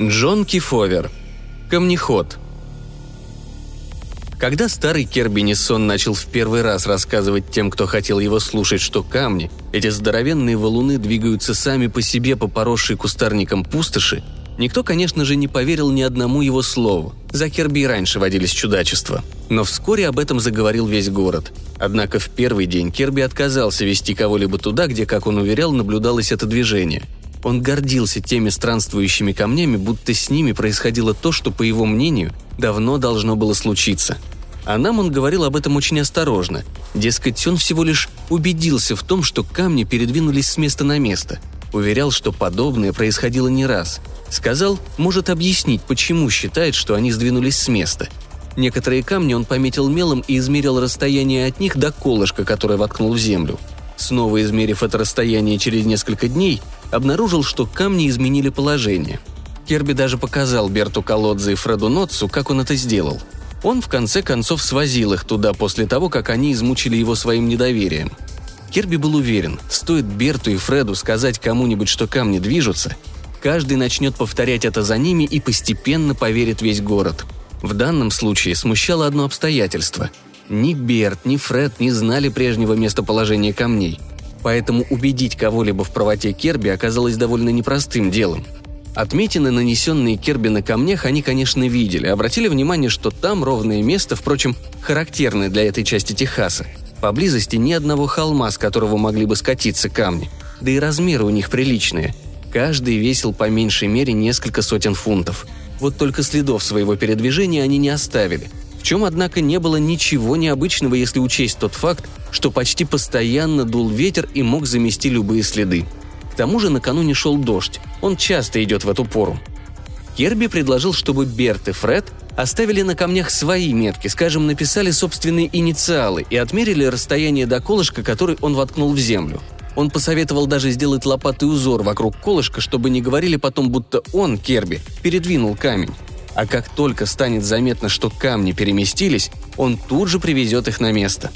Джон Кифовер. Камнеход. Когда старый Керби Нессон начал в первый раз рассказывать тем, кто хотел его слушать, что камни, эти здоровенные валуны двигаются сами по себе по поросшей кустарникам пустоши, никто, конечно же, не поверил ни одному его слову. За Керби и раньше водились чудачества. Но вскоре об этом заговорил весь город. Однако в первый день Керби отказался вести кого-либо туда, где, как он уверял, наблюдалось это движение – он гордился теми странствующими камнями, будто с ними происходило то, что, по его мнению, давно должно было случиться. А нам он говорил об этом очень осторожно. Дескать, он всего лишь убедился в том, что камни передвинулись с места на место. Уверял, что подобное происходило не раз. Сказал, может объяснить, почему считает, что они сдвинулись с места. Некоторые камни он пометил мелом и измерил расстояние от них до колышка, которое воткнул в землю. Снова измерив это расстояние через несколько дней, обнаружил, что камни изменили положение. Керби даже показал Берту Колодзе и Фреду Нотсу, как он это сделал. Он в конце концов свозил их туда после того, как они измучили его своим недоверием. Керби был уверен, стоит Берту и Фреду сказать кому-нибудь, что камни движутся, каждый начнет повторять это за ними и постепенно поверит весь город. В данном случае смущало одно обстоятельство. Ни Берт, ни Фред не знали прежнего местоположения камней – поэтому убедить кого-либо в правоте Керби оказалось довольно непростым делом. Отметины, нанесенные Керби на камнях, они, конечно, видели, обратили внимание, что там ровное место, впрочем, характерное для этой части Техаса. Поблизости ни одного холма, с которого могли бы скатиться камни. Да и размеры у них приличные. Каждый весил по меньшей мере несколько сотен фунтов. Вот только следов своего передвижения они не оставили – в чем, однако, не было ничего необычного, если учесть тот факт, что почти постоянно дул ветер и мог замести любые следы. К тому же накануне шел дождь, он часто идет в эту пору. Керби предложил, чтобы Берт и Фред оставили на камнях свои метки, скажем, написали собственные инициалы и отмерили расстояние до колышка, который он воткнул в землю. Он посоветовал даже сделать лопатый узор вокруг колышка, чтобы не говорили потом, будто он, Керби, передвинул камень а как только станет заметно, что камни переместились, он тут же привезет их на место.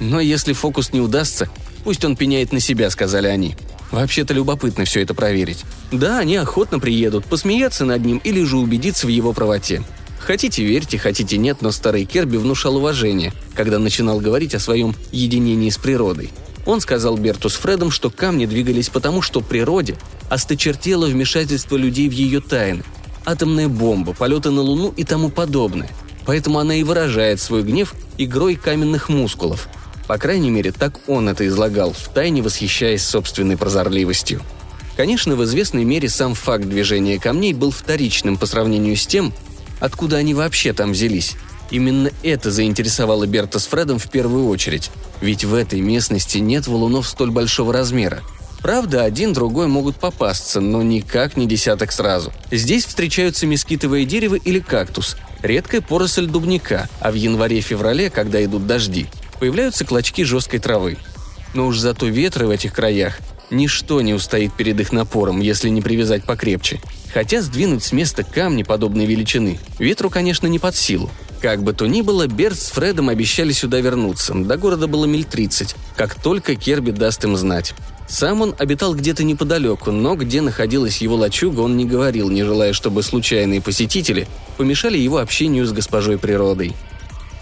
Но если фокус не удастся, пусть он пеняет на себя, сказали они. Вообще-то любопытно все это проверить. Да, они охотно приедут, посмеяться над ним или же убедиться в его правоте. Хотите верьте, хотите нет, но старый Керби внушал уважение, когда начинал говорить о своем единении с природой. Он сказал Берту с Фредом, что камни двигались потому, что природе осточертело вмешательство людей в ее тайны, атомная бомба, полеты на Луну и тому подобное. Поэтому она и выражает свой гнев игрой каменных мускулов. По крайней мере, так он это излагал, втайне восхищаясь собственной прозорливостью. Конечно, в известной мере сам факт движения камней был вторичным по сравнению с тем, откуда они вообще там взялись. Именно это заинтересовало Берта с Фредом в первую очередь, ведь в этой местности нет валунов столь большого размера – Правда, один-другой могут попасться, но никак не десяток сразу. Здесь встречаются мескитовое дерево или кактус, редкая поросль дубника, а в январе-феврале, когда идут дожди, появляются клочки жесткой травы. Но уж зато ветры в этих краях Ничто не устоит перед их напором, если не привязать покрепче. Хотя сдвинуть с места камни подобной величины ветру, конечно, не под силу. Как бы то ни было, Берт с Фредом обещали сюда вернуться. До города было миль 30, как только Керби даст им знать. Сам он обитал где-то неподалеку, но где находилась его лачуга, он не говорил, не желая, чтобы случайные посетители помешали его общению с госпожой природой.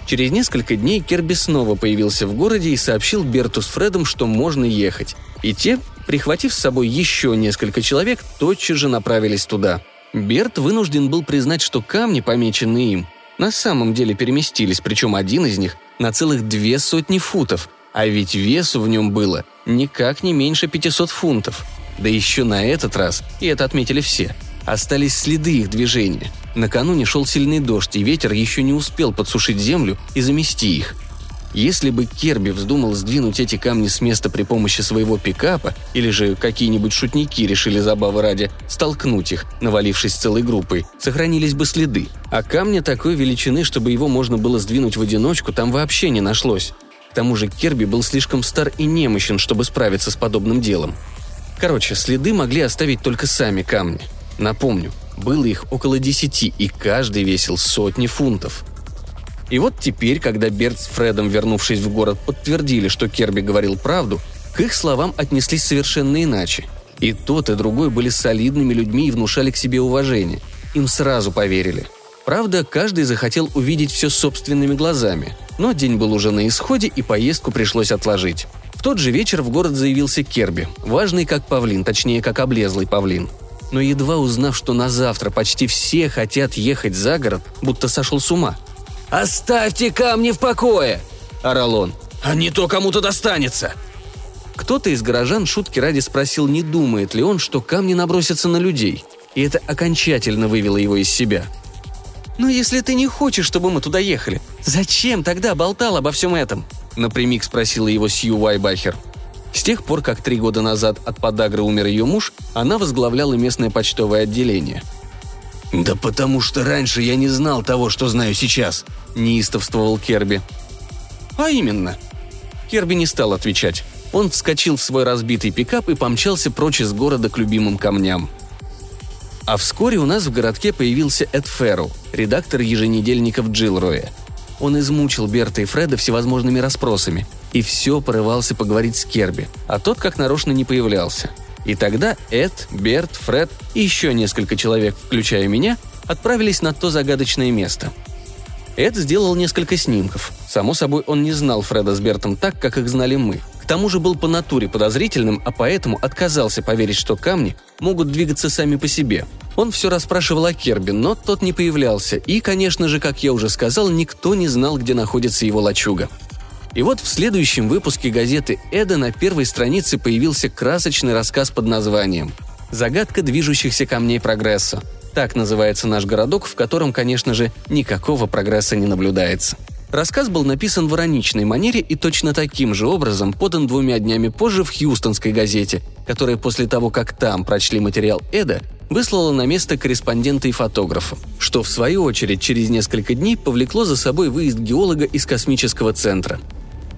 Через несколько дней Керби снова появился в городе и сообщил Берту с Фредом, что можно ехать. И те, прихватив с собой еще несколько человек, тотчас же направились туда. Берт вынужден был признать, что камни, помеченные им, на самом деле переместились, причем один из них на целых две сотни футов, а ведь весу в нем было никак не меньше 500 фунтов. Да еще на этот раз, и это отметили все, остались следы их движения. Накануне шел сильный дождь, и ветер еще не успел подсушить землю и замести их. Если бы Керби вздумал сдвинуть эти камни с места при помощи своего пикапа, или же какие-нибудь шутники решили забавы ради столкнуть их, навалившись целой группой, сохранились бы следы. А камня такой величины, чтобы его можно было сдвинуть в одиночку, там вообще не нашлось. К тому же Керби был слишком стар и немощен, чтобы справиться с подобным делом. Короче, следы могли оставить только сами камни. Напомню, было их около десяти, и каждый весил сотни фунтов. И вот теперь, когда Берт с Фредом, вернувшись в город, подтвердили, что Керби говорил правду, к их словам отнеслись совершенно иначе. И тот, и другой были солидными людьми и внушали к себе уважение. им сразу поверили. Правда, каждый захотел увидеть все собственными глазами, но день был уже на исходе, и поездку пришлось отложить. В тот же вечер в город заявился Керби, важный как павлин, точнее, как облезлый павлин. Но едва узнав, что на завтра почти все хотят ехать за город, будто сошел с ума. «Оставьте камни в покое!» – орал он. «А не то кому-то достанется!» Кто-то из горожан шутки ради спросил, не думает ли он, что камни набросятся на людей. И это окончательно вывело его из себя. «Но если ты не хочешь, чтобы мы туда ехали, зачем тогда болтал обо всем этом?» напрямик спросила его Сью Вайбахер. С тех пор, как три года назад от подагры умер ее муж, она возглавляла местное почтовое отделение. «Да потому что раньше я не знал того, что знаю сейчас», – неистовствовал Керби. «А именно?» Керби не стал отвечать. Он вскочил в свой разбитый пикап и помчался прочь из города к любимым камням. А вскоре у нас в городке появился Эд Ферру, редактор еженедельников Джилроя. Он измучил Берта и Фреда всевозможными расспросами и все порывался поговорить с Керби, а тот как нарочно не появлялся. И тогда Эд, Берт, Фред и еще несколько человек, включая меня, отправились на то загадочное место – Эд сделал несколько снимков. Само собой, он не знал Фреда с Бертом так, как их знали мы. К тому же был по натуре подозрительным, а поэтому отказался поверить, что камни могут двигаться сами по себе. Он все расспрашивал о Керби, но тот не появлялся, и, конечно же, как я уже сказал, никто не знал, где находится его лачуга. И вот в следующем выпуске газеты «Эда» на первой странице появился красочный рассказ под названием «Загадка движущихся камней прогресса». Так называется наш городок, в котором, конечно же, никакого прогресса не наблюдается. Рассказ был написан в ироничной манере и точно таким же образом подан двумя днями позже в Хьюстонской газете, которая после того, как там прочли материал Эда, выслала на место корреспондента и фотографа, что в свою очередь через несколько дней повлекло за собой выезд геолога из космического центра.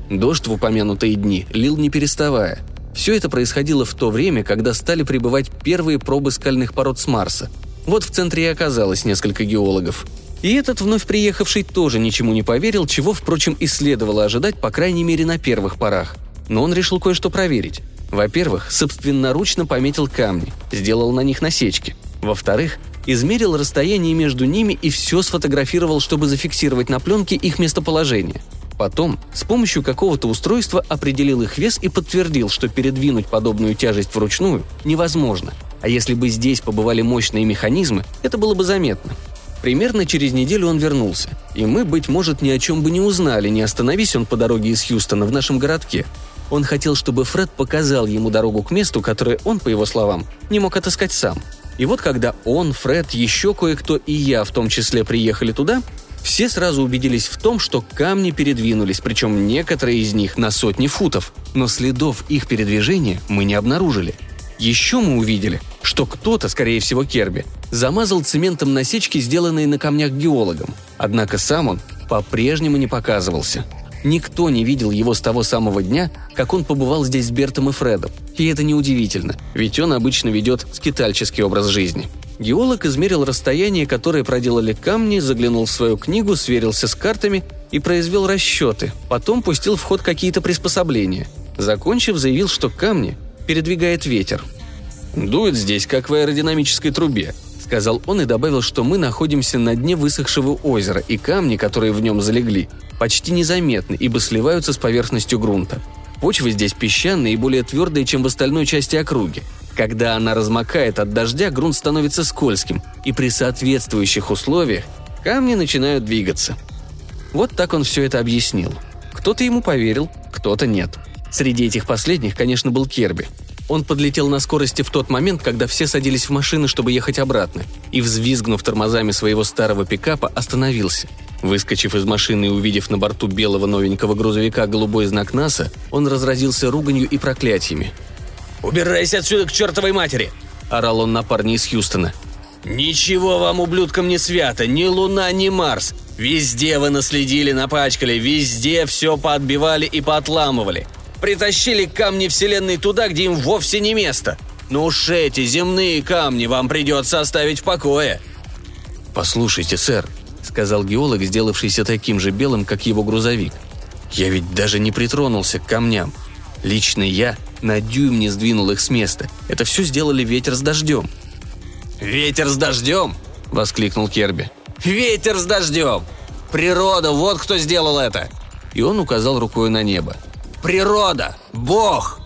Дождь в упомянутые дни лил не переставая. Все это происходило в то время, когда стали прибывать первые пробы скальных пород с Марса. Вот в центре и оказалось несколько геологов – и этот вновь приехавший тоже ничему не поверил, чего, впрочем, и следовало ожидать, по крайней мере, на первых порах. Но он решил кое-что проверить. Во-первых, собственноручно пометил камни, сделал на них насечки. Во-вторых, измерил расстояние между ними и все сфотографировал, чтобы зафиксировать на пленке их местоположение. Потом, с помощью какого-то устройства определил их вес и подтвердил, что передвинуть подобную тяжесть вручную невозможно. А если бы здесь побывали мощные механизмы, это было бы заметно. Примерно через неделю он вернулся, и мы, быть может, ни о чем бы не узнали, не остановись он по дороге из Хьюстона в нашем городке. Он хотел, чтобы Фред показал ему дорогу к месту, которое он, по его словам, не мог отыскать сам. И вот когда он, Фред, еще кое-кто и я в том числе приехали туда, все сразу убедились в том, что камни передвинулись, причем некоторые из них на сотни футов, но следов их передвижения мы не обнаружили – еще мы увидели, что кто-то, скорее всего Керби, замазал цементом насечки, сделанные на камнях геологом. Однако сам он по-прежнему не показывался. Никто не видел его с того самого дня, как он побывал здесь с Бертом и Фредом. И это неудивительно, ведь он обычно ведет скитальческий образ жизни. Геолог измерил расстояние, которое проделали камни, заглянул в свою книгу, сверился с картами и произвел расчеты. Потом пустил в ход какие-то приспособления. Закончив, заявил, что камни передвигает ветер. «Дует здесь, как в аэродинамической трубе», — сказал он и добавил, что мы находимся на дне высохшего озера, и камни, которые в нем залегли, почти незаметны, ибо сливаются с поверхностью грунта. Почва здесь песчаная и более твердая, чем в остальной части округи. Когда она размокает от дождя, грунт становится скользким, и при соответствующих условиях камни начинают двигаться. Вот так он все это объяснил. Кто-то ему поверил, кто-то нет. Среди этих последних, конечно, был Керби. Он подлетел на скорости в тот момент, когда все садились в машины, чтобы ехать обратно, и, взвизгнув тормозами своего старого пикапа, остановился. Выскочив из машины и увидев на борту белого новенького грузовика голубой знак НАСА, он разразился руганью и проклятиями. «Убирайся отсюда к чертовой матери!» – орал он на парня из Хьюстона. «Ничего вам, ублюдкам, не свято, ни Луна, ни Марс. Везде вы наследили, напачкали, везде все поотбивали и поотламывали. Притащили камни Вселенной туда, где им вовсе не место. Но уж эти земные камни вам придется оставить в покое». «Послушайте, сэр», — сказал геолог, сделавшийся таким же белым, как его грузовик. «Я ведь даже не притронулся к камням. Лично я на дюйм не сдвинул их с места. Это все сделали ветер с дождем». «Ветер с дождем?» – воскликнул Керби. «Ветер с дождем! Природа, вот кто сделал это!» И он указал рукой на небо. «Природа! Бог!»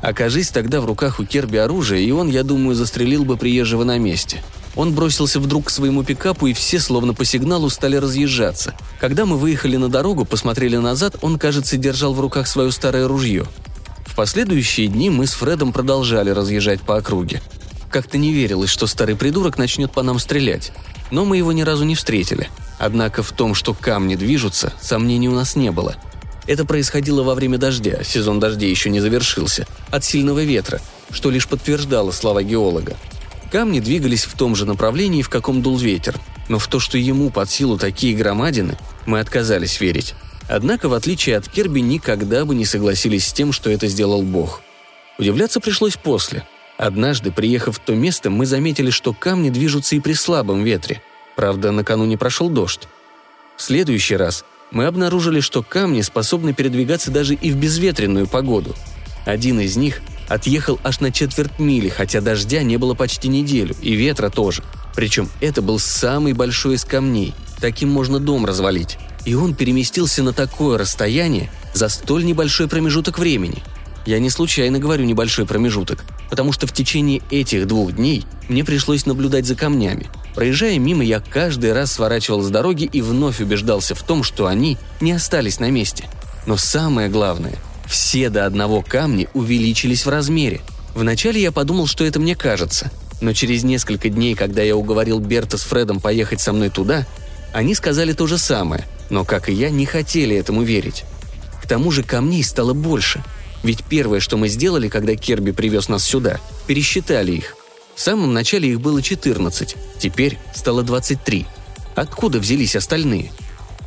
Окажись тогда в руках у Керби оружие, и он, я думаю, застрелил бы приезжего на месте. Он бросился вдруг к своему пикапу, и все, словно по сигналу, стали разъезжаться. Когда мы выехали на дорогу, посмотрели назад, он, кажется, держал в руках свое старое ружье. В последующие дни мы с Фредом продолжали разъезжать по округе. Как-то не верилось, что старый придурок начнет по нам стрелять. Но мы его ни разу не встретили. Однако в том, что камни движутся, сомнений у нас не было. Это происходило во время дождя, сезон дождей еще не завершился, от сильного ветра, что лишь подтверждало слова геолога. Камни двигались в том же направлении, в каком дул ветер, но в то, что ему под силу такие громадины, мы отказались верить. Однако, в отличие от Керби, никогда бы не согласились с тем, что это сделал Бог. Удивляться пришлось после. Однажды, приехав в то место, мы заметили, что камни движутся и при слабом ветре. Правда, накануне прошел дождь. В следующий раз мы обнаружили, что камни способны передвигаться даже и в безветренную погоду. Один из них отъехал аж на четверть мили, хотя дождя не было почти неделю, и ветра тоже. Причем это был самый большой из камней. Таким можно дом развалить. И он переместился на такое расстояние за столь небольшой промежуток времени. Я не случайно говорю небольшой промежуток, потому что в течение этих двух дней мне пришлось наблюдать за камнями. Проезжая мимо, я каждый раз сворачивал с дороги и вновь убеждался в том, что они не остались на месте. Но самое главное, все до одного камни увеличились в размере. Вначале я подумал, что это мне кажется, но через несколько дней, когда я уговорил Берта с Фредом поехать со мной туда, они сказали то же самое, но, как и я, не хотели этому верить. К тому же камней стало больше – ведь первое, что мы сделали, когда Керби привез нас сюда, пересчитали их. В самом начале их было 14, теперь стало 23. Откуда взялись остальные?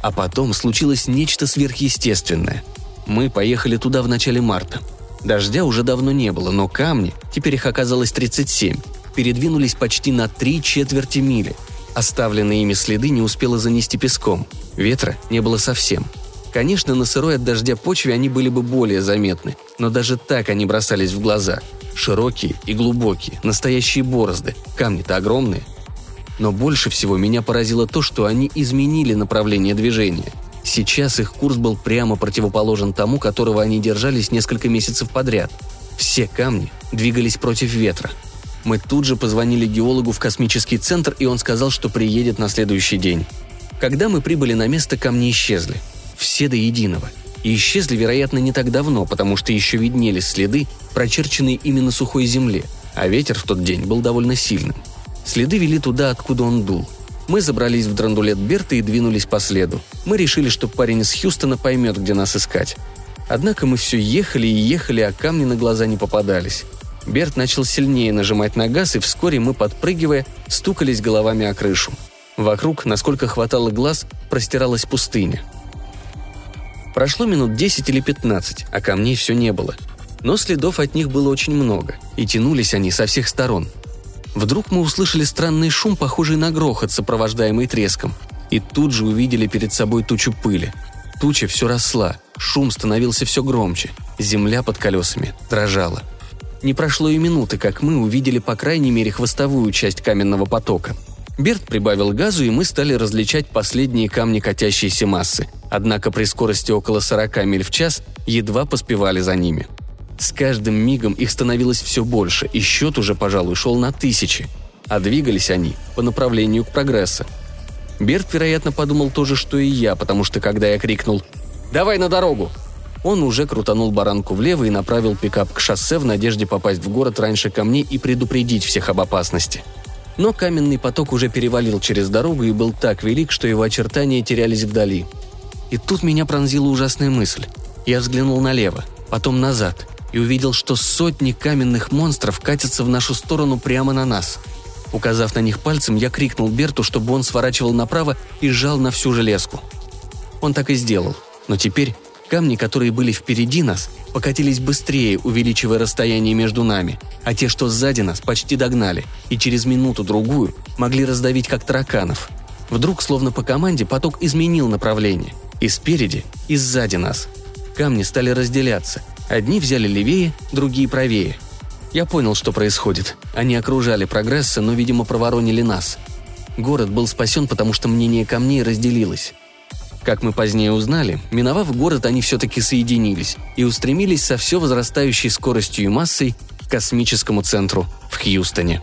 А потом случилось нечто сверхъестественное. Мы поехали туда в начале марта. Дождя уже давно не было, но камни, теперь их оказалось 37, передвинулись почти на три четверти мили. Оставленные ими следы не успело занести песком. Ветра не было совсем – Конечно, на сырой от дождя почве они были бы более заметны, но даже так они бросались в глаза. Широкие и глубокие, настоящие борозды, камни-то огромные. Но больше всего меня поразило то, что они изменили направление движения. Сейчас их курс был прямо противоположен тому, которого они держались несколько месяцев подряд. Все камни двигались против ветра. Мы тут же позвонили геологу в космический центр, и он сказал, что приедет на следующий день. Когда мы прибыли на место, камни исчезли – все до единого. И исчезли, вероятно, не так давно, потому что еще виднелись следы, прочерченные именно сухой земле, а ветер в тот день был довольно сильным. Следы вели туда, откуда он дул. Мы забрались в драндулет Берта и двинулись по следу. Мы решили, что парень из Хьюстона поймет, где нас искать. Однако мы все ехали и ехали, а камни на глаза не попадались. Берт начал сильнее нажимать на газ, и вскоре мы, подпрыгивая, стукались головами о крышу. Вокруг, насколько хватало глаз, простиралась пустыня – Прошло минут 10 или 15, а камней все не было. Но следов от них было очень много, и тянулись они со всех сторон. Вдруг мы услышали странный шум, похожий на грохот, сопровождаемый треском. И тут же увидели перед собой тучу пыли. Туча все росла, шум становился все громче, земля под колесами дрожала. Не прошло и минуты, как мы увидели по крайней мере хвостовую часть каменного потока – Берт прибавил газу, и мы стали различать последние камни катящейся массы. Однако при скорости около 40 миль в час едва поспевали за ними. С каждым мигом их становилось все больше, и счет уже, пожалуй, шел на тысячи. А двигались они по направлению к прогрессу. Берт, вероятно, подумал то же, что и я, потому что когда я крикнул «Давай на дорогу!», он уже крутанул баранку влево и направил пикап к шоссе в надежде попасть в город раньше камней и предупредить всех об опасности – но каменный поток уже перевалил через дорогу и был так велик, что его очертания терялись вдали. И тут меня пронзила ужасная мысль. Я взглянул налево, потом назад, и увидел, что сотни каменных монстров катятся в нашу сторону прямо на нас. Указав на них пальцем, я крикнул Берту, чтобы он сворачивал направо и сжал на всю железку. Он так и сделал, но теперь Камни, которые были впереди нас, покатились быстрее, увеличивая расстояние между нами, а те, что сзади нас, почти догнали, и через минуту-другую могли раздавить как тараканов. Вдруг, словно по команде, поток изменил направление. И спереди, и сзади нас. Камни стали разделяться. Одни взяли левее, другие правее. Я понял, что происходит. Они окружали прогресса, но, видимо, проворонили нас. Город был спасен, потому что мнение камней разделилось. Как мы позднее узнали, миновав город, они все-таки соединились и устремились со все возрастающей скоростью и массой к космическому центру в Хьюстоне.